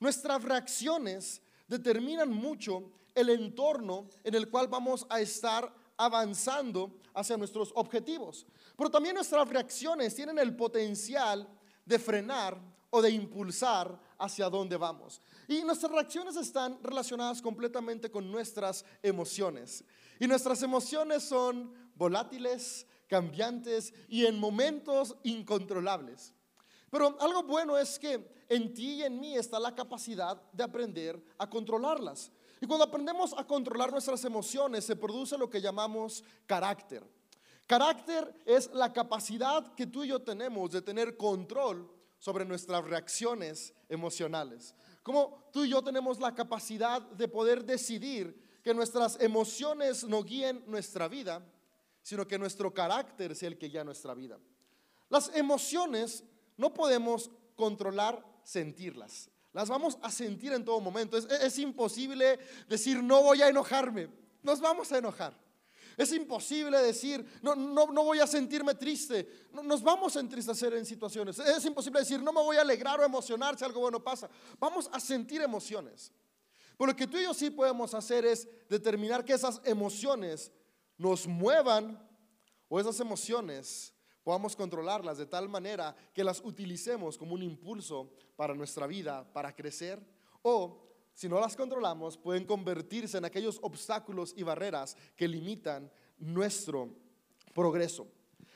Nuestras reacciones determinan mucho el entorno en el cual vamos a estar avanzando hacia nuestros objetivos. Pero también nuestras reacciones tienen el potencial de frenar o de impulsar hacia dónde vamos. Y nuestras reacciones están relacionadas completamente con nuestras emociones. Y nuestras emociones son volátiles, cambiantes y en momentos incontrolables. Pero algo bueno es que en ti y en mí está la capacidad de aprender a controlarlas. Y cuando aprendemos a controlar nuestras emociones, se produce lo que llamamos carácter. Carácter es la capacidad que tú y yo tenemos de tener control sobre nuestras reacciones emocionales. Como tú y yo tenemos la capacidad de poder decidir que nuestras emociones no guíen nuestra vida, sino que nuestro carácter sea el que guía nuestra vida. Las emociones no podemos controlar sentirlas. Las vamos a sentir en todo momento. Es, imposible decir no voy a enojarme. Nos vamos a enojar. Es imposible decir, no, no, no voy a sentirme triste. nos vamos a entristecer en situaciones. Es imposible decir, no me voy a alegrar o emocionar si algo bueno pasa. Vamos a sentir emociones. Pero lo que tú y yo sí podemos hacer es determinar que esas emociones nos muevan o esas emociones podamos controlarlas de tal manera que las utilicemos como un impulso para nuestra vida, para crecer, o si no las controlamos, pueden convertirse en aquellos obstáculos y barreras que limitan nuestro progreso.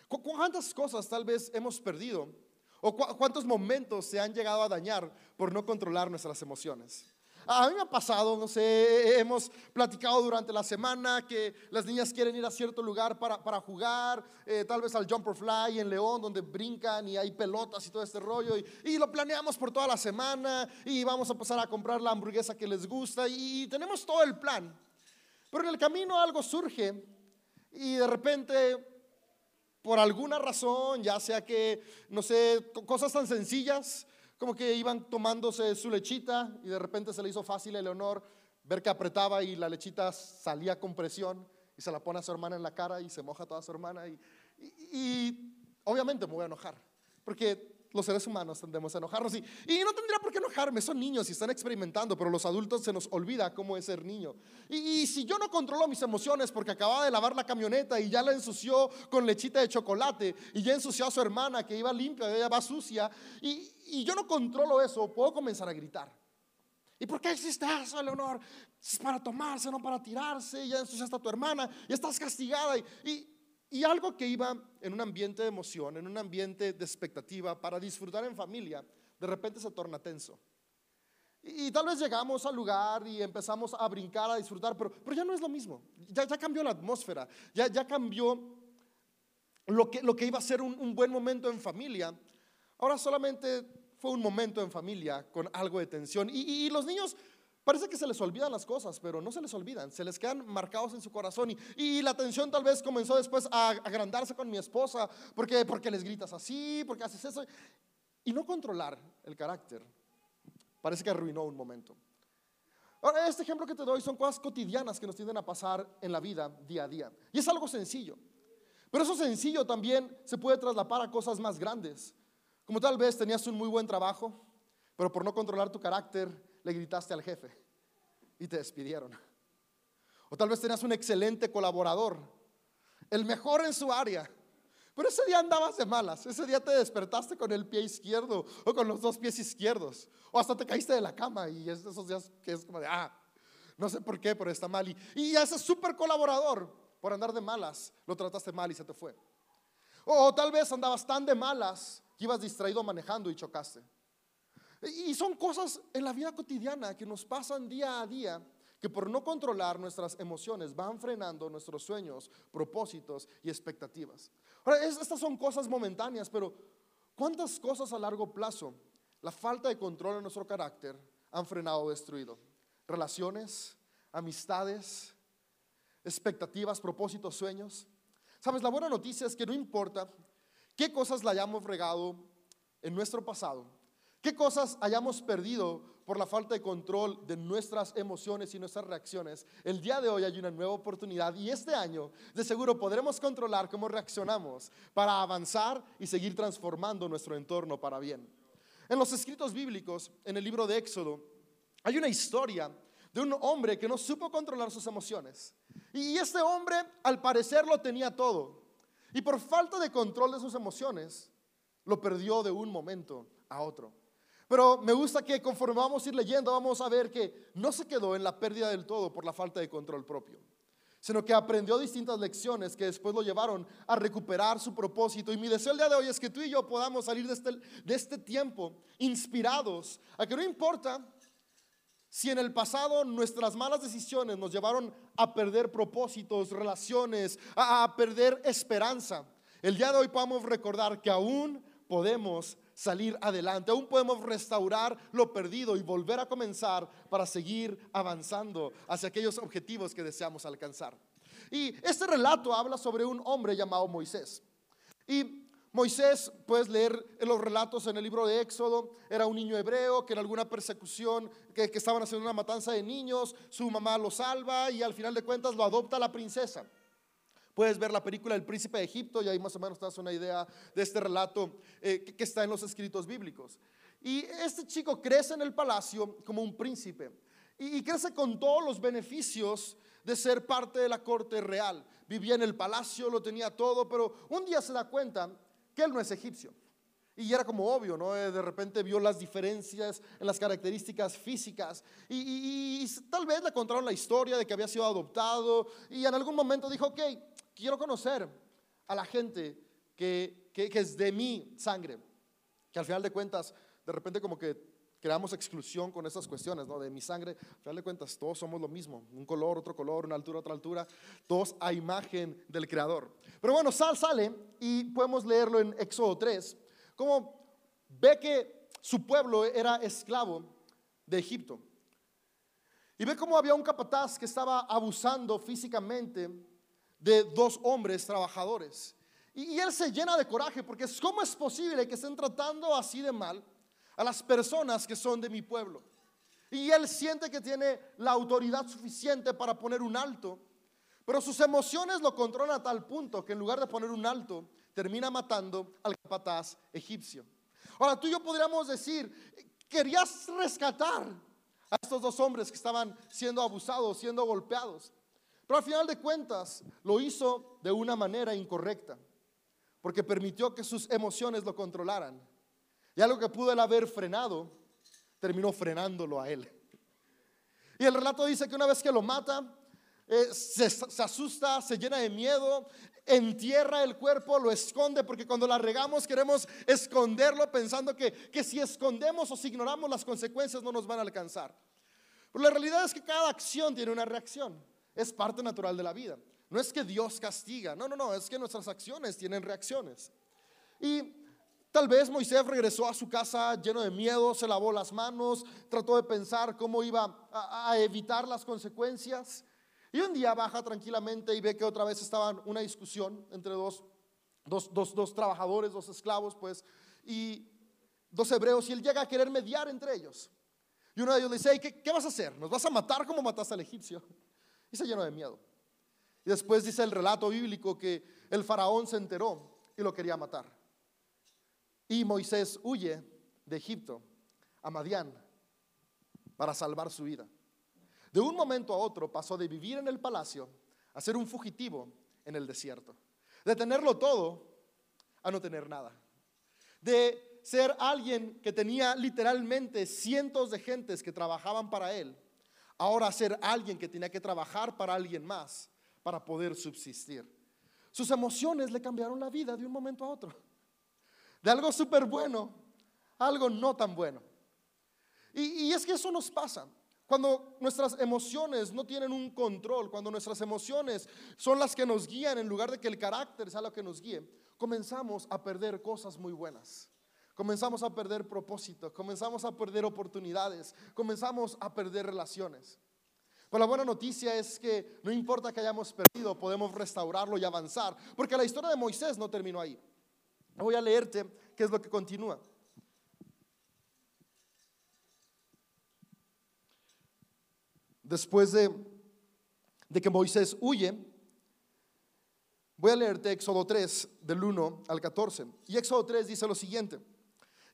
¿Cuántas cosas tal vez hemos perdido? ¿O cuántos momentos se han llegado a dañar por no controlar nuestras emociones? A mí me ha pasado, no sé, hemos platicado durante la semana que las niñas quieren ir a cierto lugar para, para jugar, eh, tal vez al Jumper Fly en León, donde brincan y hay pelotas y todo este rollo, y, y, lo planeamos por toda la semana y vamos a pasar a comprar la hamburguesa que les gusta y tenemos todo el plan. Pero en el camino algo surge y de repente, por alguna razón, ya sea que, no sé, cosas tan sencillas, como que iban tomándose su lechita y de repente se le hizo fácil a Leonor ver que apretaba y la lechita salía con presión y se la pone a su hermana en la cara y se moja toda su hermana y, y, obviamente me voy a enojar porque los seres humanos tendemos a enojarnos y, no tendría por qué enojarme, son niños y están experimentando, pero los adultos se nos olvida cómo es ser niño. Y, si yo no controlo mis emociones porque acababa de lavar la camioneta y ya la ensució con lechita de chocolate y ya ensució a su hermana que iba limpia, ella va sucia y, yo no controlo eso, puedo comenzar a gritar. ¿Y por qué existe eso, Leonor? Es para tomarse, no para tirarse. Ya ensuciaste a tu hermana y estás castigada. Y, algo que iba en un ambiente de emoción, en un ambiente de expectativa, para disfrutar en familia, de repente se torna tenso. Y, tal vez llegamos al lugar y empezamos a brincar, a disfrutar, pero, pero ya no es lo mismo. Ya, ya cambió la atmósfera, ya, ya cambió lo que, lo que iba a ser un, un buen momento en familia. Ahora solamente fue un momento en familia con algo de tensión. Y, los niños parece que se les olvidan las cosas, pero no se les olvidan, se les quedan marcados en su corazón. Y, la tensión tal vez comenzó después a agrandarse con mi esposa, porque, porque les gritas así, porque haces eso. Y no controlar el carácter parece que arruinó un momento. Ahora, este ejemplo que te doy son cosas cotidianas que nos tienden a pasar en la vida día a día. Y es algo sencillo. Pero eso sencillo también se puede traslapar a cosas más grandes. Como tal vez tenías un muy buen trabajo, pero por no controlar tu carácter le gritaste al jefe y te despidieron. O tal vez tenías un excelente colaborador, el mejor en su área, pero ese día andabas de malas, ese día te despertaste con el pie izquierdo o con los dos pies izquierdos, o hasta te caíste de la cama y es de esos días que es como de, ah, no sé por qué, pero está mal. Y, y ese súper colaborador, por andar de malas, lo trataste mal y se te fue. O tal vez andabas tan de malas ibas distraído manejando y chocaste. Y son cosas en la vida cotidiana que nos pasan día a día que por no controlar nuestras emociones van frenando nuestros sueños, propósitos y expectativas. Ahora, estas son cosas momentáneas, pero ¿cuántas cosas a largo plazo la falta de control en nuestro carácter han frenado o destruido? Relaciones, amistades, expectativas, propósitos, sueños. Sabes, la buena noticia es que no importa qué cosas la hayamos regado en nuestro pasado, qué cosas hayamos perdido por la falta de control de nuestras emociones y nuestras reacciones. El día de hoy hay una nueva oportunidad y este año de seguro podremos controlar cómo reaccionamos para avanzar y seguir transformando nuestro entorno para bien. En los escritos bíblicos, en el libro de Éxodo, hay una historia de un hombre que no supo controlar sus emociones. Y este hombre, al parecer, lo tenía todo. Y por falta de control de sus emociones, lo perdió de un momento a otro. Pero me gusta que conforme vamos a ir leyendo, vamos a ver que no se quedó en la pérdida del todo por la falta de control propio, sino que aprendió distintas lecciones que después lo llevaron a recuperar su propósito. Y mi deseo el día de hoy es que tú y yo podamos salir de este, de este tiempo inspirados a que no importa si en el pasado nuestras malas decisiones nos llevaron a perder propósitos, relaciones, a, perder esperanza, el día de hoy podemos recordar que aún podemos salir adelante, aún podemos restaurar lo perdido y volver a comenzar para seguir avanzando hacia aquellos objetivos que deseamos alcanzar. Y este relato habla sobre un hombre llamado Moisés. Y Moisés, puedes leer los relatos en el libro de Éxodo, era un niño hebreo que en alguna persecución, que, estaban haciendo una matanza de niños, su mamá lo salva y al final de cuentas lo adopta la princesa. Puedes ver la película El Príncipe de Egipto y ahí más o menos te das una idea de este relato eh, que, está en los escritos bíblicos. Y este chico crece en el palacio como un príncipe y, y crece con todos los beneficios de ser parte de la corte real. Vivía en el palacio, lo tenía todo, pero un día se da cuenta que él no es egipcio. Y era como obvio, ¿no? Eh, de repente vio las diferencias en las características físicas y, tal vez le contaron la historia de que había sido adoptado y en algún momento dijo, ok, quiero conocer a la gente que, que, que es de mi sangre, que al final de cuentas, de repente como que creamos exclusión con esas cuestiones, ¿no? De mi sangre, al final de cuentas, todos somos lo mismo, un color, otro color, una altura, otra altura, todos a imagen del Creador. Pero bueno, Sal sale y podemos leerlo en Éxodo 3, como ve que su pueblo era esclavo de Egipto. Y ve cómo había un capataz que estaba abusando físicamente de dos hombres trabajadores. Y, él se llena de coraje porque es cómo es posible que estén tratando así de mal a las personas que son de mi pueblo. Y él siente que tiene la autoridad suficiente para poner un alto, pero sus emociones lo controlan a tal punto que en lugar de poner un alto, termina matando al capataz egipcio. Ahora, tú y yo podríamos decir, querías rescatar a estos dos hombres que estaban siendo abusados, siendo golpeados. Pero al final de cuentas lo hizo de una manera incorrecta, porque permitió que sus emociones lo controlaran. Y algo que pudo él haber frenado, terminó frenándolo a él. Y el relato dice que una vez que lo mata, eh, se, asusta, se llena de miedo, entierra el cuerpo, lo esconde, porque cuando la regamos queremos esconderlo pensando que, que si escondemos o si ignoramos las consecuencias no nos van a alcanzar. Pero la realidad es que cada acción tiene una reacción, es parte natural de la vida. No es que Dios castiga, no, no, no, es que nuestras acciones tienen reacciones. Y Tal vez Moisés regresó a su casa lleno de miedo, se lavó las manos, trató de pensar cómo iba a, evitar las consecuencias. Y un día baja tranquilamente y ve que otra vez estaban una discusión entre dos, dos, trabajadores, dos esclavos, pues, y dos hebreos, y él llega a querer mediar entre ellos. Y uno de ellos le dice, ¿qué, ¿qué, vas a hacer? ¿Nos vas a matar como mataste al egipcio? Y se llenó de miedo. Y después dice el relato bíblico que el faraón se enteró y lo quería matar. Y Moisés huye de Egipto a Madián para salvar su vida. De un momento a otro pasó de vivir en el palacio a ser un fugitivo en el desierto. De tenerlo todo a no tener nada. De ser alguien que tenía literalmente cientos de gentes que trabajaban para él, ahora ser alguien que tenía que trabajar para alguien más para poder subsistir. Sus emociones le cambiaron la vida de un momento a otro de algo súper bueno algo no tan bueno. Y, es que eso nos pasa. Cuando nuestras emociones no tienen un control, cuando nuestras emociones son las que nos guían en lugar de que el carácter sea lo que nos guíe, comenzamos a perder cosas muy buenas. Comenzamos a perder propósito, comenzamos a perder oportunidades, comenzamos a perder relaciones. Pero la buena noticia es que no importa que hayamos perdido, podemos restaurarlo y avanzar, porque la historia de Moisés no terminó ahí. Voy a leerte qué es lo que continúa. Después de, de que Moisés huye, voy a leerte Éxodo 3 del 1 al 14. Y Éxodo 3 dice lo siguiente.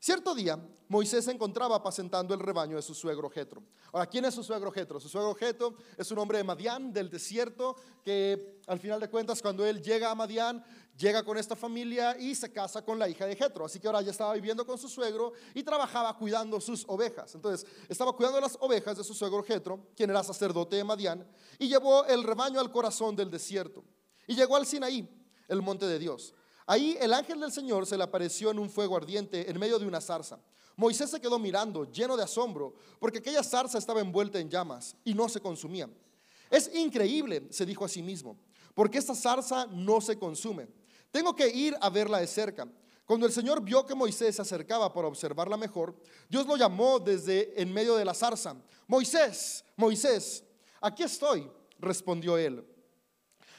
Cierto día, Moisés se encontraba apacentando el rebaño de su suegro Jetro. Ahora, ¿quién es su suegro Jetro? Su suegro Jetro es un hombre de Madián, del desierto, que al final de cuentas, cuando él llega a Madián, llega con esta familia y se casa con la hija de Jetro. Así que ahora ya estaba viviendo con su suegro y trabajaba cuidando sus ovejas. Entonces, estaba cuidando las ovejas de su suegro Jetro, quien era sacerdote de Madián, y llevó el rebaño al corazón del desierto. Y llegó al Sinaí, el monte de Dios. Ahí el ángel del Señor se le apareció en un fuego ardiente en medio de una zarza. Moisés se quedó mirando, lleno de asombro, porque aquella zarza estaba envuelta en llamas y no se consumía. Es increíble, se dijo a sí mismo, porque esta zarza no se consume. Tengo que ir a verla de cerca. Cuando el Señor vio que Moisés se acercaba para observarla mejor, Dios lo llamó desde en medio de la zarza. Moisés, Moisés, aquí estoy, respondió él.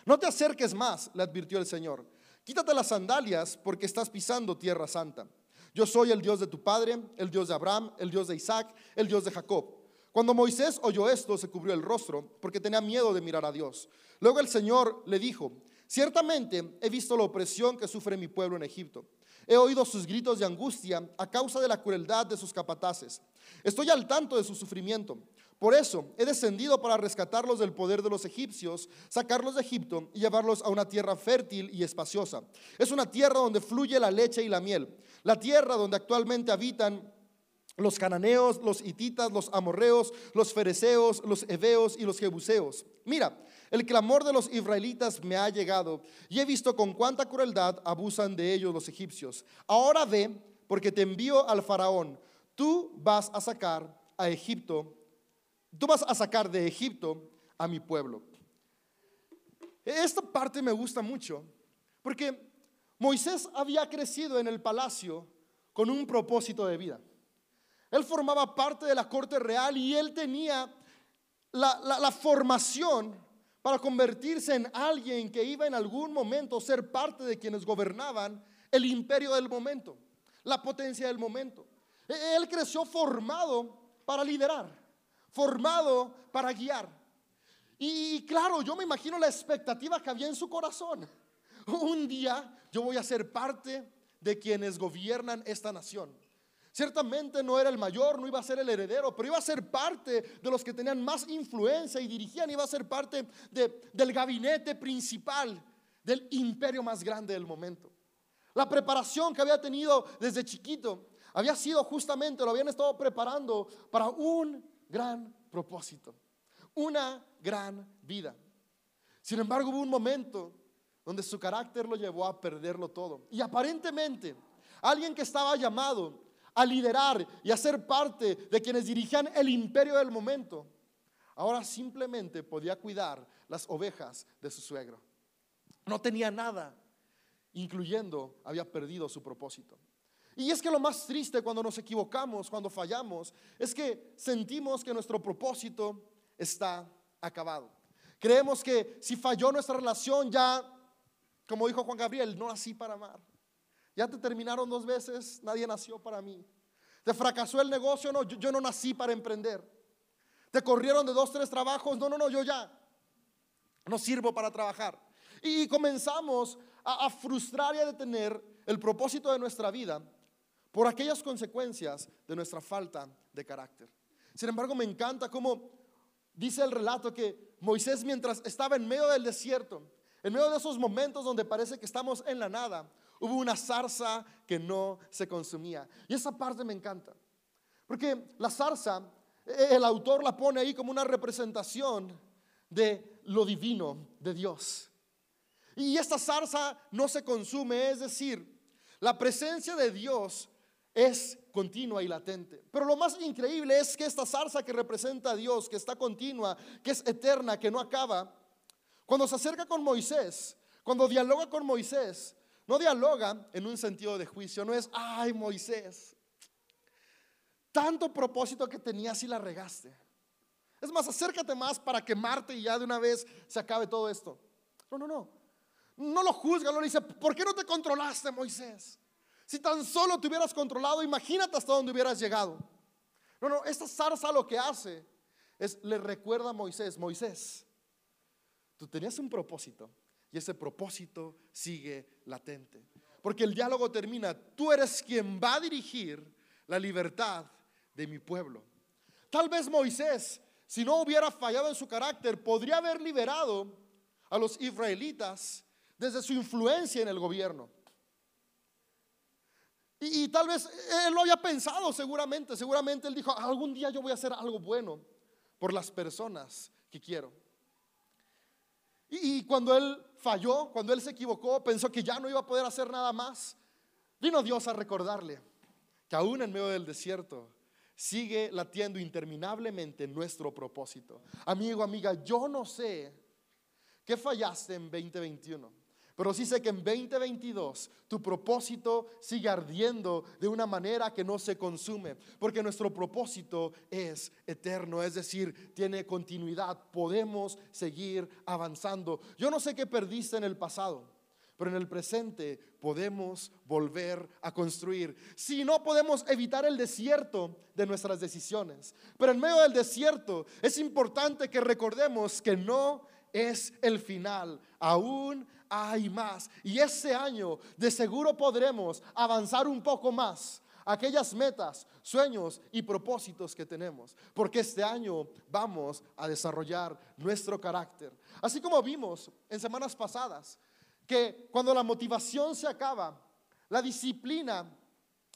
No te acerques más, le advirtió el Señor. Quítate las sandalias porque estás pisando tierra santa. Yo soy el Dios de tu padre, el Dios de Abraham, el Dios de Isaac, el Dios de Jacob. Cuando Moisés oyó esto, se cubrió el rostro porque tenía miedo de mirar a Dios. Luego el Señor le dijo, ciertamente he visto la opresión que sufre mi pueblo en Egipto. He oído sus gritos de angustia a causa de la crueldad de sus capataces. Estoy al tanto de su sufrimiento. Por eso he descendido para rescatarlos del poder de los egipcios, sacarlos de Egipto y llevarlos a una tierra fértil y espaciosa. Es una tierra donde fluye la leche y la miel. La tierra donde actualmente habitan los cananeos, los hititas, los amorreos, los fereceos, los heveos y los jebuseos. Mira, el clamor de los israelitas me ha llegado y he visto con cuánta crueldad abusan de ellos los egipcios. Ahora ve, porque te envío al faraón. Tú vas a sacar a Egipto Tú vas a sacar de Egipto a mi pueblo. Esta parte me gusta mucho porque Moisés había crecido en el palacio con un propósito de vida. Él formaba parte de la corte real y él tenía la, formación para convertirse en alguien que iba en algún momento ser parte de quienes gobernaban el imperio del momento, la potencia del momento. Él creció formado para liderar formado para guiar. Y claro, yo me imagino la expectativa que había en su corazón. Un día yo voy a ser parte de quienes gobiernan esta nación. Ciertamente no era el mayor, no iba a ser el heredero, pero iba a ser parte de los que tenían más influencia y dirigían, iba a ser parte del gabinete principal del imperio más grande del momento. La preparación que había tenido desde chiquito había sido justamente, lo habían estado preparando para un gran propósito, una gran vida. Sin embargo, hubo un momento donde su carácter lo llevó a perderlo todo. Y aparentemente, alguien que estaba llamado a liderar y a ser parte de quienes dirigían el imperio del momento, ahora simplemente podía cuidar las ovejas de su suegro. No tenía nada, incluyendo había perdido su propósito. Y es que lo más triste cuando nos equivocamos, cuando fallamos, es que sentimos que nuestro propósito está acabado. Creemos que si falló nuestra relación ya, como dijo Juan Gabriel, no nací para amar. Ya te terminaron dos veces, nadie nació para mí. Te fracasó el negocio, no, yo, no nací para emprender. Te corrieron de dos, tres trabajos, no, no, no, yo ya no sirvo para trabajar. Y comenzamos a, a frustrar y a detener el propósito de nuestra vida por aquellas consecuencias de nuestra falta de carácter. Sin embargo, me encanta cómo dice el relato que Moisés mientras estaba en medio del desierto, en medio de esos momentos donde parece que estamos en la nada, hubo una zarza que no se consumía. Y esa parte me encanta, porque la zarza, e-, el autor la pone ahí como una representación de lo divino de Dios. Y esta zarza no se consume, es decir, la presencia de Dios es continua y latente. Pero lo más increíble es que esta zarza que representa a Dios, que está continua, que es eterna, que no acaba, cuando se acerca con Moisés, cuando dialoga con Moisés, no dialoga en un sentido de juicio, no es, ay Moisés, tanto propósito que tenías y la regaste. Es más, acércate más para quemarte y ya de una vez se acabe todo esto. No, no, no. No lo juzga, no le dice, ¿por qué no te controlaste, Moisés? Si tan solo te hubieras controlado, imagínate hasta dónde hubieras llegado. No, no, esta zarza lo que hace es, le recuerda a Moisés, Moisés, tú tenías un propósito y ese propósito sigue latente. porque el diálogo termina, tú eres quien va a dirigir la libertad de mi pueblo. Tal vez Moisés, si no hubiera fallado en su carácter, podría haber liberado a los israelitas desde su influencia en el gobierno. Y, tal vez él lo había pensado seguramente, seguramente él dijo, algún día yo voy a hacer algo bueno por las personas que quiero. Y, cuando él falló, cuando él se equivocó, pensó que ya no iba a poder hacer nada más, vino Dios a recordarle que aún en medio del desierto sigue latiendo interminablemente nuestro propósito. Amigo, amiga, yo no sé qué fallaste en 2021. Pero sí sé que en 2022 tu propósito sigue ardiendo de una manera que no se consume, porque nuestro propósito es eterno, es decir, tiene continuidad, podemos seguir avanzando. Yo no sé qué perdiste en el pasado, pero en el presente podemos volver a construir. Si no podemos evitar el desierto de nuestras decisiones, pero en medio del desierto es importante que recordemos que no es el final, aún hay más. Y ese año de seguro podremos avanzar un poco más aquellas metas, sueños y propósitos que tenemos, porque este año vamos a desarrollar nuestro carácter. Así como vimos en semanas pasadas, que cuando la motivación se acaba, la disciplina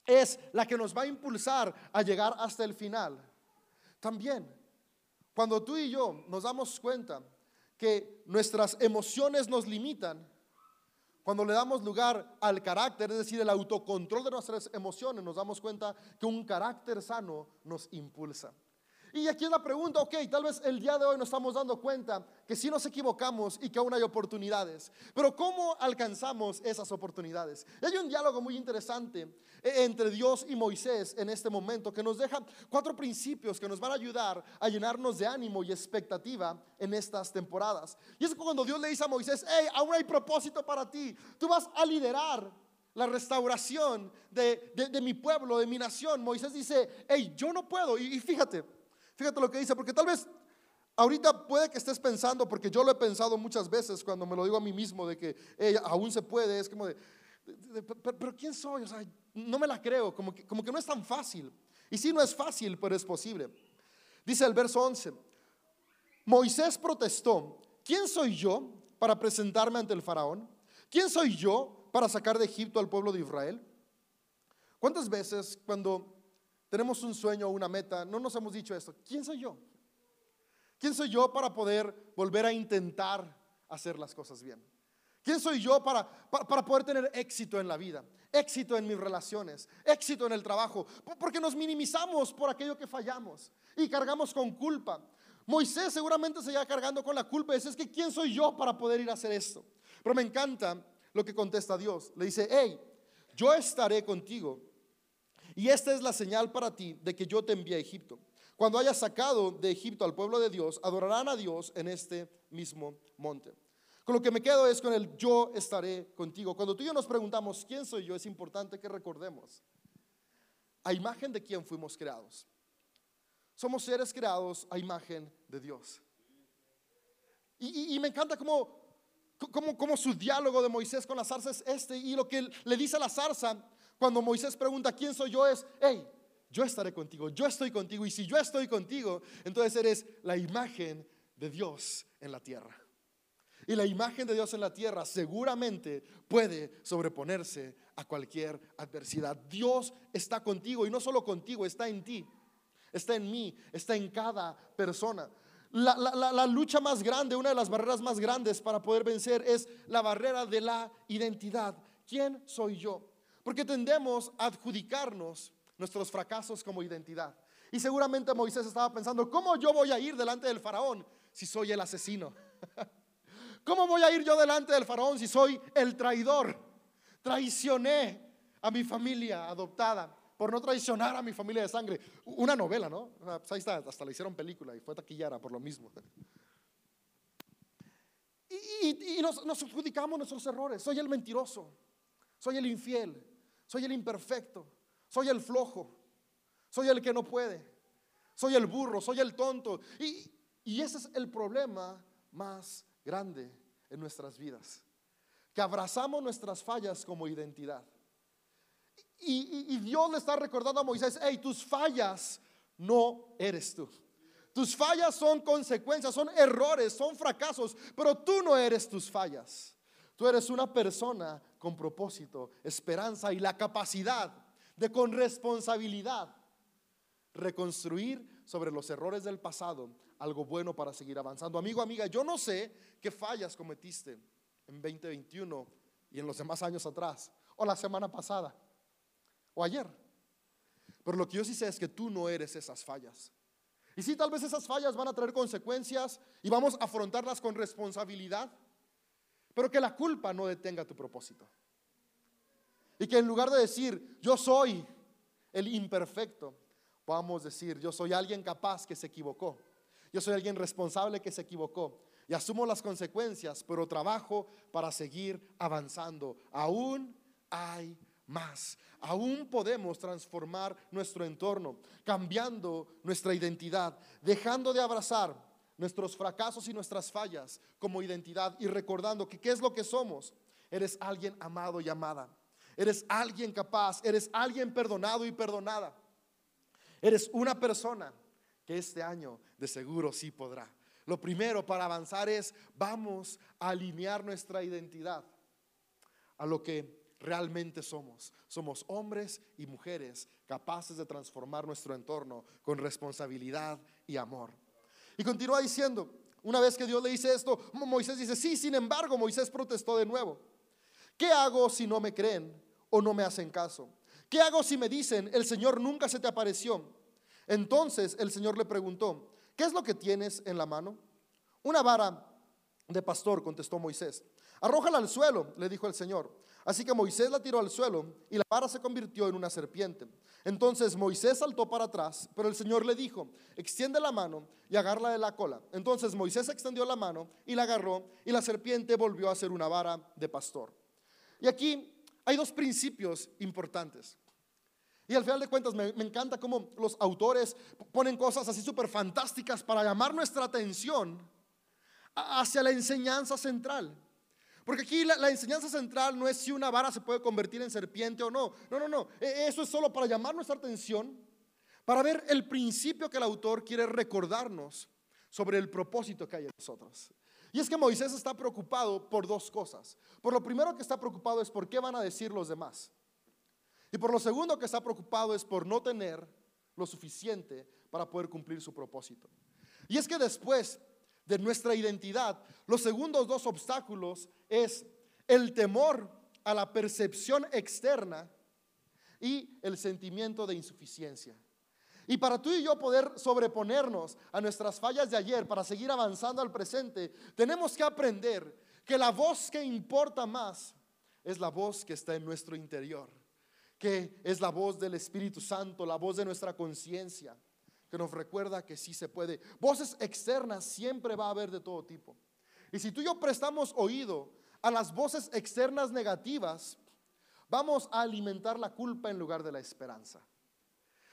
es la que nos va a impulsar a llegar hasta el final. También, cuando tú y yo nos damos cuenta que nuestras emociones nos limitan, cuando le damos lugar al carácter, es decir, el autocontrol de nuestras emociones, nos damos cuenta que un carácter sano nos impulsa. Y aquí es la pregunta, ok, tal vez el día de hoy nos estamos dando cuenta que sí nos equivocamos y que aún hay oportunidades, pero ¿cómo alcanzamos esas oportunidades? hay un diálogo muy interesante eh, entre Dios y Moisés en este momento que nos deja cuatro principios que nos van a ayudar a llenarnos de ánimo y expectativa en estas temporadas. Y es cuando Dios le dice a Moisés, hey, aún hay propósito para ti, tú vas a liderar la restauración de, mi pueblo, de mi nación. Moisés dice, hey, yo no puedo. y fíjate, Fíjate lo que dice, porque tal vez ahorita puede que estés pensando, porque yo lo he pensado muchas veces cuando me lo digo a mí mismo, de que aún se puede, es como de, pero, ¿quién soy? O sea, no me la creo, como que, como que no es tan fácil. Y sí, no es fácil, pero es posible. Dice el verso 11, Moisés protestó, ¿quién soy yo para presentarme ante el faraón? ¿Quién soy yo para sacar de Egipto al pueblo de Israel? ¿Cuántas veces cuando tenemos un sueño una meta, no nos hemos dicho esto. ¿Quién soy yo? ¿Quién soy yo para poder volver a intentar hacer las cosas bien? ¿Quién soy yo para, para, poder tener éxito en la vida? Éxito en mis relaciones, éxito en el trabajo, porque nos minimizamos por aquello que fallamos y cargamos con culpa. Moisés seguramente se iba cargando con la culpa y dice, es que ¿quién soy yo para poder ir a hacer esto? Pero me encanta lo que contesta Dios. Le dice, hey, yo estaré contigo y esta es la señal para ti de que yo te envié a Egipto. Cuando hayas sacado de Egipto al pueblo de Dios, adorarán a Dios en este mismo monte. Con lo que me quedo es con el yo estaré contigo. Cuando tú y yo nos preguntamos quién soy yo, es importante que recordemos a imagen de quién fuimos creados. Somos seres creados a imagen de Dios. Y, me encanta cómo, cómo, cómo, su diálogo de Moisés con la zarza es este. Y lo que le dice a la zarza cuando Moisés pregunta, ¿quién soy yo? Es, hey, yo estaré contigo, yo estoy contigo. Y si yo estoy contigo, entonces eres la imagen de Dios en la tierra. Y la imagen de Dios en la tierra seguramente puede sobreponerse a cualquier adversidad. Dios está contigo y no solo contigo, está en ti, está en mí, está en cada persona. La, la, lucha más grande, una de las barreras más grandes para poder vencer es la barrera de la identidad. ¿Quién soy yo? Porque tendemos a adjudicarnos nuestros fracasos como identidad. Y seguramente Moisés estaba pensando, ¿cómo yo voy a ir delante del faraón si soy el asesino? ¿Cómo voy a ir yo delante del faraón si soy el traidor? Traicioné a mi familia adoptada por no traicionar a mi familia de sangre. Una novela, ¿no? Pues ahí está, hasta le hicieron película y fue taquillera por lo mismo. Y, nos adjudicamos nuestros errores. Soy el mentiroso, soy el infiel, soy el imperfecto, soy el flojo, soy el que no puede, soy el burro, soy el tonto. Y, ese es el problema más grande en nuestras vidas. que abrazamos nuestras fallas como identidad. Y, Dios le está recordando a Moisés, hey, tus fallas no eres tú. Tus fallas son consecuencias, son errores, son fracasos, pero tú no eres tus fallas. Tú eres una persona con propósito, esperanza y la capacidad de con responsabilidad reconstruir sobre los errores del pasado algo bueno para seguir avanzando. Amigo, amiga, yo no sé qué fallas cometiste en 2021 y en los demás años atrás, o la semana pasada, o ayer. Pero lo que yo sí sé es que tú no eres esas fallas. Y sí, tal vez esas fallas van a traer consecuencias y vamos a afrontarlas con responsabilidad, pero que la culpa no detenga tu propósito. Y que en lugar de decir, yo soy el imperfecto, podamos decir, yo soy alguien capaz que se equivocó. Yo soy alguien responsable que se equivocó. Y asumo las consecuencias, pero trabajo para seguir avanzando. Aún hay más. Aún podemos transformar nuestro entorno, cambiando nuestra identidad, dejando de abrazar nuestros fracasos y nuestras fallas como identidad y recordando que qué es lo que somos. Eres alguien amado y amada. Eres alguien capaz, eres alguien perdonado y perdonada. Eres una persona que este año de seguro sí podrá. Lo primero para avanzar es vamos a alinear nuestra identidad a lo que realmente somos. Somos hombres y mujeres capaces de transformar nuestro entorno con responsabilidad y amor. Y continúa diciendo, una vez que Dios le dice esto, Moisés dice, sí, sin embargo, Moisés protestó de nuevo. ¿Qué hago si no me creen o no me hacen caso? ¿Qué hago si me dicen, el Señor nunca se te apareció? Entonces el Señor le preguntó, ¿qué es lo que tienes en la mano? Una vara de pastor, contestó Moisés. Arrójala al suelo, le dijo el Señor. Así que Moisés la tiró al suelo y la vara se convirtió en una serpiente. Entonces Moisés saltó para atrás, pero el Señor le dijo, extiende la mano y agarra de la cola. Entonces Moisés extendió la mano y la agarró y la serpiente volvió a ser una vara de pastor. Y aquí hay dos principios importantes. Y al final de cuentas me, encanta cómo los autores ponen cosas así súper fantásticas para llamar nuestra atención hacia la enseñanza central. Porque aquí la, enseñanza central no es si una vara se puede convertir en serpiente o no. No, no, no. E, eso es solo para llamar nuestra atención, para ver el principio que el autor quiere recordarnos sobre el propósito que hay en nosotros. Y es que Moisés está preocupado por dos cosas. Por lo primero que está preocupado es por qué van a decir los demás. Y por lo segundo que está preocupado es por no tener lo suficiente para poder cumplir su propósito. Y es que después de nuestra identidad, los segundos dos obstáculos es el temor a la percepción externa y el sentimiento de insuficiencia. Y para tú y yo poder sobreponernos a nuestras fallas de ayer, para seguir avanzando al presente, tenemos que aprender que la voz que importa más es la voz que está en nuestro interior que es la voz del Espíritu Santo, la voz de nuestra conciencia, que nos recuerda que sí se puede. Voces externas siempre va a haber de todo tipo. Y si tú y yo prestamos oído a las voces externas negativas, vamos a alimentar la culpa en lugar de la esperanza.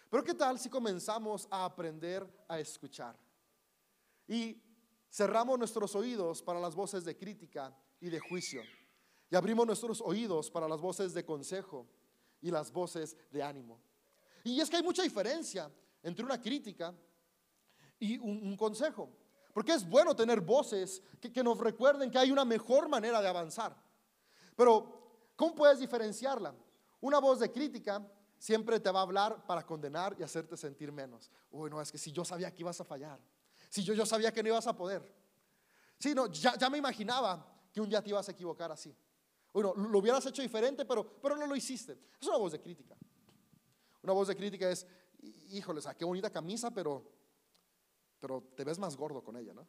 Pero ¿qué tal si comenzamos a aprender a escuchar? Y cerramos nuestros oídos para las voces de crítica y de juicio. Y abrimos nuestros oídos para las voces de consejo y las voces de ánimo. Y es que hay mucha diferencia entre una crítica y un, consejo. Porque es bueno tener voces que, nos recuerden que hay una mejor manera de avanzar. Pero, ¿cómo puedes diferenciarla? Una voz de crítica siempre te va a hablar para condenar y hacerte sentir menos. Uy, no, es que si yo sabía que ibas a fallar, si yo, yo sabía que no ibas a poder. Sí, no, ya, ya me imaginaba que un día te ibas a equivocar así. Bueno, lo hubieras hecho diferente, pero, pero no lo hiciste. Es una voz de crítica. Una voz de crítica es, híjole, qué bonita camisa, pero, pero te ves más gordo con ella, ¿no?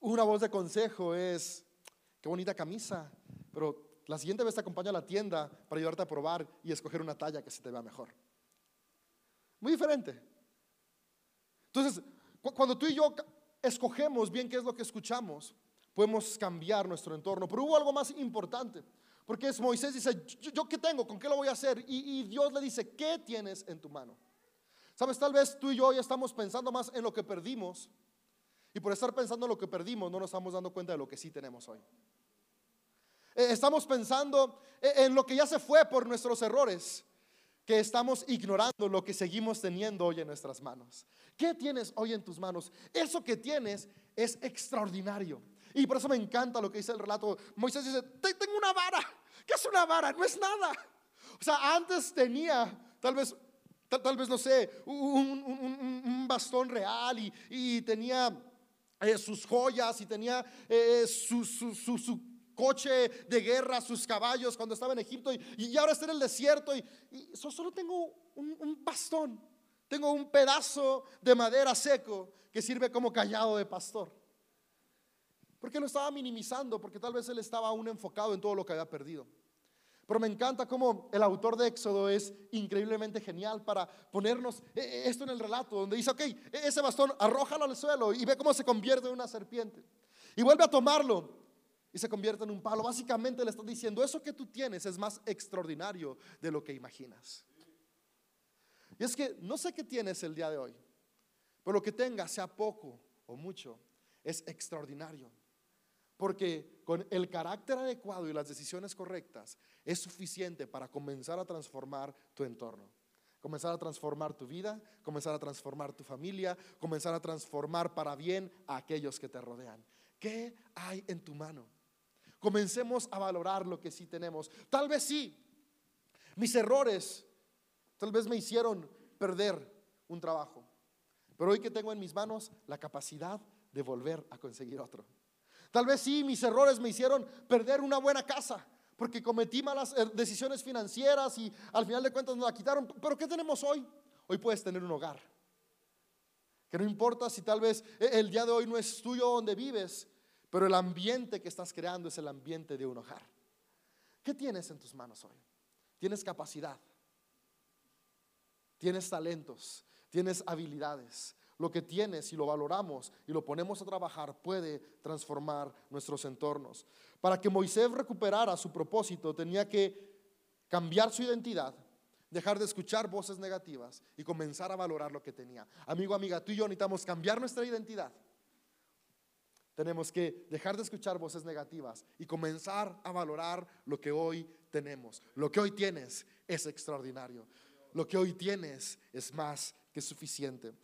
Una voz de consejo es, qué bonita camisa, pero la siguiente vez te acompaño a la tienda para ayudarte a probar y escoger una talla que se te vea mejor. Muy diferente. Entonces, cuando tú y yo escogemos bien qué es lo que escuchamos, podemos cambiar nuestro entorno. Pero hubo algo más importante, porque es Moisés dice, ¿yo, qué tengo? ¿Con qué lo voy a hacer? Y, Dios le dice, ¿qué tienes en tu mano? Sabes, tal vez tú y yo ya estamos pensando más en lo que perdimos, y por estar pensando en lo que perdimos no nos estamos dando cuenta de lo que sí tenemos hoy. Eh, estamos pensando eh, en lo que ya se fue por nuestros errores, que estamos ignorando lo que seguimos teniendo hoy en nuestras manos. ¿Qué tienes hoy en tus manos? Eso que tienes es extraordinario. Y por eso me encanta lo que dice el relato. Moisés dice, tengo una vara. ¿Qué es una vara? No es nada. O sea, antes tenía tal vez, tal, vez no sé, un, bastón real y, tenía eh, sus joyas y tenía su, su coche de guerra, sus caballos cuando estaba en Egipto y, ahora está en el desierto y, solo tengo un, bastón, tengo un pedazo de madera seco que sirve como callado de pastor. Porque lo estaba minimizando, porque tal vez él estaba aún enfocado en todo lo que había perdido. Pero me encanta cómo el autor de Éxodo es increíblemente genial para ponernos eh, eh, esto en el relato, donde dice, ok, e-, ese bastón arrójalo al suelo y ve cómo se convierte en una serpiente. Y vuelve a tomarlo y se convierte en un palo. Básicamente le está diciendo, eso que tú tienes es más extraordinario de lo que imaginas. Y es que no sé qué tienes el día de hoy, pero lo que tengas, sea poco o mucho, es extraordinario. Porque con el carácter adecuado y las decisiones correctas es suficiente para comenzar a transformar tu entorno. Comenzar a transformar tu vida, comenzar a transformar tu familia, comenzar a transformar para bien a aquellos que te rodean. ¿Qué hay en tu mano? Comencemos a valorar lo que sí tenemos. Tal vez sí, mis errores tal vez me hicieron perder un trabajo. Pero hoy que tengo en mis manos la capacidad de volver a conseguir otro. Tal vez sí, mis errores me hicieron perder una buena casa porque cometí malas eh, decisiones financieras y al final de cuentas nos la quitaron. Pero ¿qué tenemos hoy? Hoy puedes tener un hogar. Que no importa si tal vez eh, el día de hoy no es tuyo donde vives, pero el ambiente que estás creando es el ambiente de un hogar. ¿Qué tienes en tus manos hoy? Tienes capacidad, tienes talentos, tienes habilidades. Lo que tienes, si lo valoramos y lo ponemos a trabajar, puede transformar nuestros entornos. Para que Moisés recuperara su propósito, tenía que cambiar su identidad, dejar de escuchar voces negativas y comenzar a valorar lo que tenía. Amigo, amiga, tú y yo necesitamos cambiar nuestra identidad tenemos que dejar de escuchar voces negativas y comenzar a valorar lo que hoy tenemos. Lo que hoy tienes es extraordinario. Lo que hoy tienes es más que suficiente.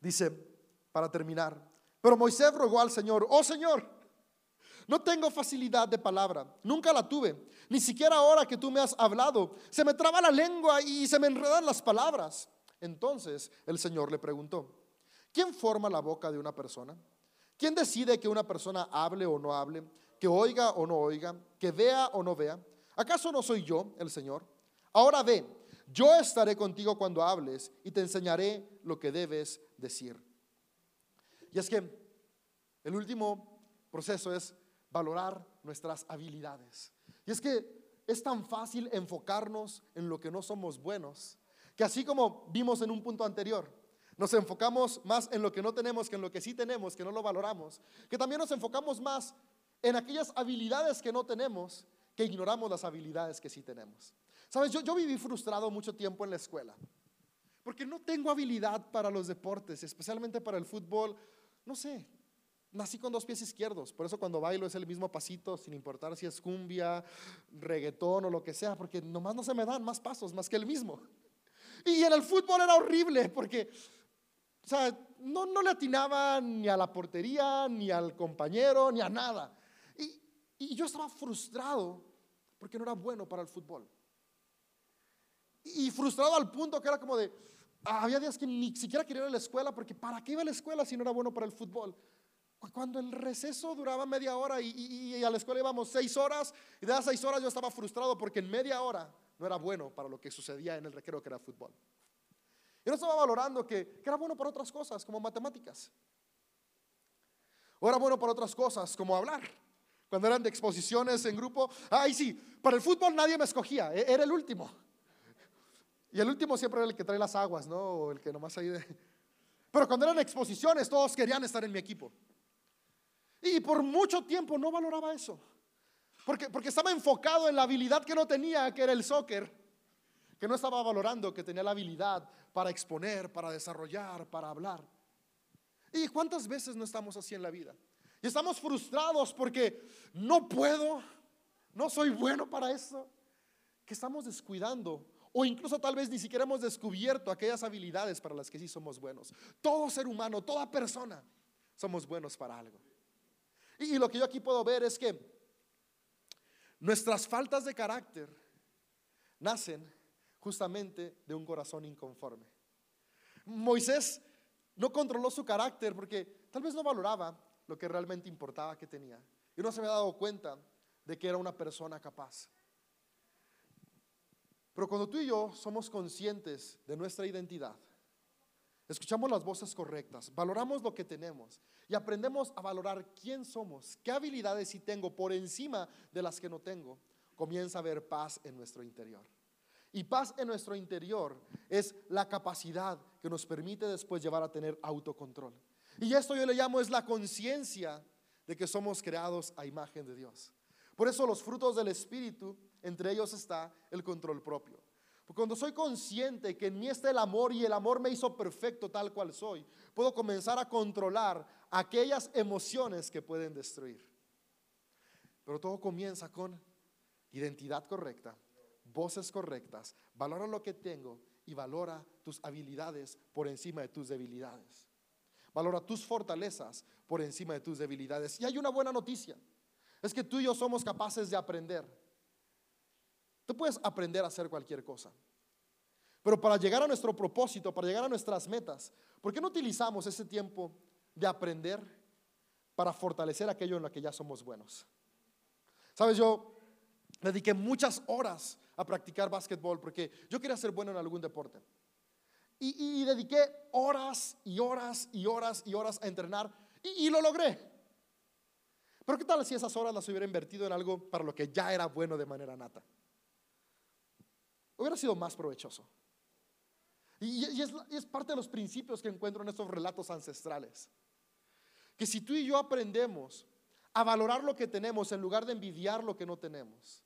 Dice, para terminar, pero Moisés rogó al Señor, oh Señor, no tengo facilidad de palabra, nunca la tuve, ni siquiera ahora que tú me has hablado, se me traba la lengua y se me enredan las palabras. Entonces el Señor le preguntó, ¿quién forma la boca de una persona? ¿Quién decide que una persona hable o no hable, que oiga o no oiga, que vea o no vea? ¿Acaso no soy yo el Señor? Ahora ve, yo estaré contigo cuando hables y te enseñaré lo que debes decir. Y es que el último proceso es valorar nuestras habilidades. Y es que es tan fácil enfocarnos en lo que no somos buenos, que así como vimos en un punto anterior, nos enfocamos más en lo que no tenemos que en lo que sí tenemos, que no lo valoramos. Que también nos enfocamos más en aquellas habilidades que no tenemos, que ignoramos las habilidades que sí tenemos. Sabes, yo, viví frustrado mucho tiempo en la escuela, porque no tengo habilidad para los deportes, especialmente para el fútbol. No sé, nací con dos pies izquierdos, por eso cuando bailo es el mismo pasito, sin importar si es cumbia, reggaetón o lo que sea, porque nomás no se me dan más pasos, más que el mismo. Y en el fútbol era horrible, porque o sea, no, no le atinaba ni a la portería, ni al compañero, ni a nada. Y yo estaba frustrado porque no era bueno para el fútbol. Y frustrado al punto que era como de, había días que ni siquiera quería ir a la escuela porque ¿para qué iba a la escuela si no era bueno para el fútbol? Cuando el receso duraba media hora y, y, a la escuela íbamos seis horas y de esas seis horas yo estaba frustrado porque en media hora no era bueno para lo que sucedía en el recreo que era fútbol. Y no estaba valorando que, era bueno para otras cosas, como matemáticas. O era bueno para otras cosas, como hablar. Cuando eran de exposiciones en grupo, ay sí, para el fútbol nadie me escogía, e, era el último. Y el último siempre era el que trae las aguas, ¿no? O el que nomás ahí de... Pero cuando eran exposiciones, todos querían estar en mi equipo. Y por mucho tiempo no valoraba eso. Porque, porque estaba enfocado en la habilidad que no tenía, que era el soccer que no estaba valorando que tenía la habilidad para exponer, para desarrollar, para hablar. ¿Y cuántas veces no estamos así en la vida? Y estamos frustrados porque no puedo, no soy bueno para eso. Que estamos descuidando o incluso tal vez ni siquiera hemos descubierto aquellas habilidades para las que sí somos buenos. Todo ser humano, toda persona, somos buenos para algo. Y, lo que yo aquí puedo ver es que nuestras faltas de carácter nacen justamente de un corazón inconforme. Moisés no controló su carácter porque tal vez no valoraba lo que realmente importaba que tenía. Y no se había dado cuenta de que era una persona capaz. Pero cuando tú y yo somos conscientes de nuestra identidad, escuchamos las voces correctas, valoramos lo que tenemos y aprendemos a valorar quién somos, qué habilidades sí tengo por encima de las que no tengo, comienza a haber paz en nuestro interior. Y paz en nuestro interior es la capacidad que nos permite después llevar a tener autocontrol. Y esto yo le llamo es la conciencia de que somos creados a imagen de Dios. Por eso los frutos del Espíritu, entre ellos está el control propio. Cuando soy consciente que en mí está el amor y el amor me hizo perfecto tal cual soy, puedo comenzar a controlar aquellas emociones que pueden destruir. Pero todo comienza con identidad correcta, voces correctas, valora lo que tengo y valora tus habilidades por encima de tus debilidades. Valora tus fortalezas por encima de tus debilidades. Y hay una buena noticia es que tú y yo somos capaces de aprender. Tú puedes aprender a hacer cualquier cosa. Pero para llegar a nuestro propósito, para llegar a nuestras metas, ¿por qué no utilizamos ese tiempo de aprender para fortalecer aquello en lo que ya somos buenos? Sabes, yo dediqué muchas horas a practicar básquetbol porque yo quería ser bueno en algún deporte. Y, dediqué horas y horas y horas y horas a entrenar y lo logré. Pero ¿qué tal si esas horas las hubiera invertido en algo para lo que ya era bueno de manera nata? Hubiera sido más provechoso. Y, es, es parte de los principios que encuentro en estos relatos ancestrales. Que si tú y yo aprendemos a valorar lo que tenemos en lugar de envidiar lo que no tenemos.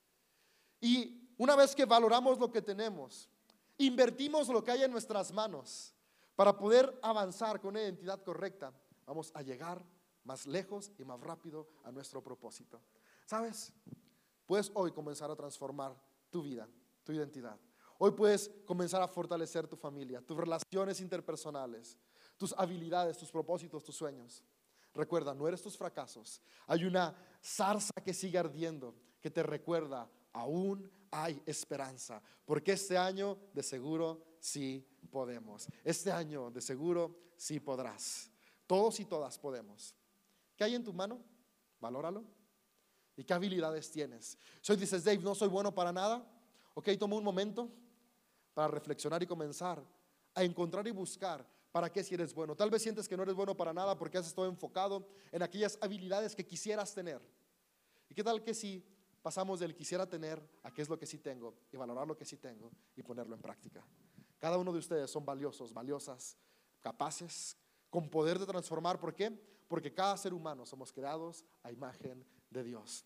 Y una vez que valoramos lo que tenemos, invertimos lo que hay en nuestras manos para poder avanzar con una identidad correcta, vamos a llegar más lejos y más rápido a nuestro propósito. ¿Sabes? Puedes hoy comenzar a transformar tu vida, tu identidad. Hoy puedes comenzar a fortalecer tu familia, tus relaciones interpersonales, tus habilidades, tus propósitos, tus sueños. Recuerda, no eres tus fracasos. Hay una zarza que sigue ardiendo que te recuerda, aún hay esperanza, porque este año de seguro sí podemos. Este año de seguro sí podrás. Todos y todas podemos. ¿Qué hay en tu mano? Valóralo. ¿Y qué habilidades tienes? Si hoy dices, Dave, no soy bueno para nada, ok, toma un momento para reflexionar y comenzar a encontrar y buscar para qué si eres bueno. Tal vez sientes que no eres bueno para nada porque has estado enfocado en aquellas habilidades que quisieras tener. ¿Y qué tal que si pasamos del quisiera tener a qué es lo que sí tengo y valorar lo que sí tengo y ponerlo en práctica? Cada uno de ustedes son valiosos, valiosas, capaces, con poder de transformar. ¿Por qué? Porque cada ser humano somos creados a imagen de Dios.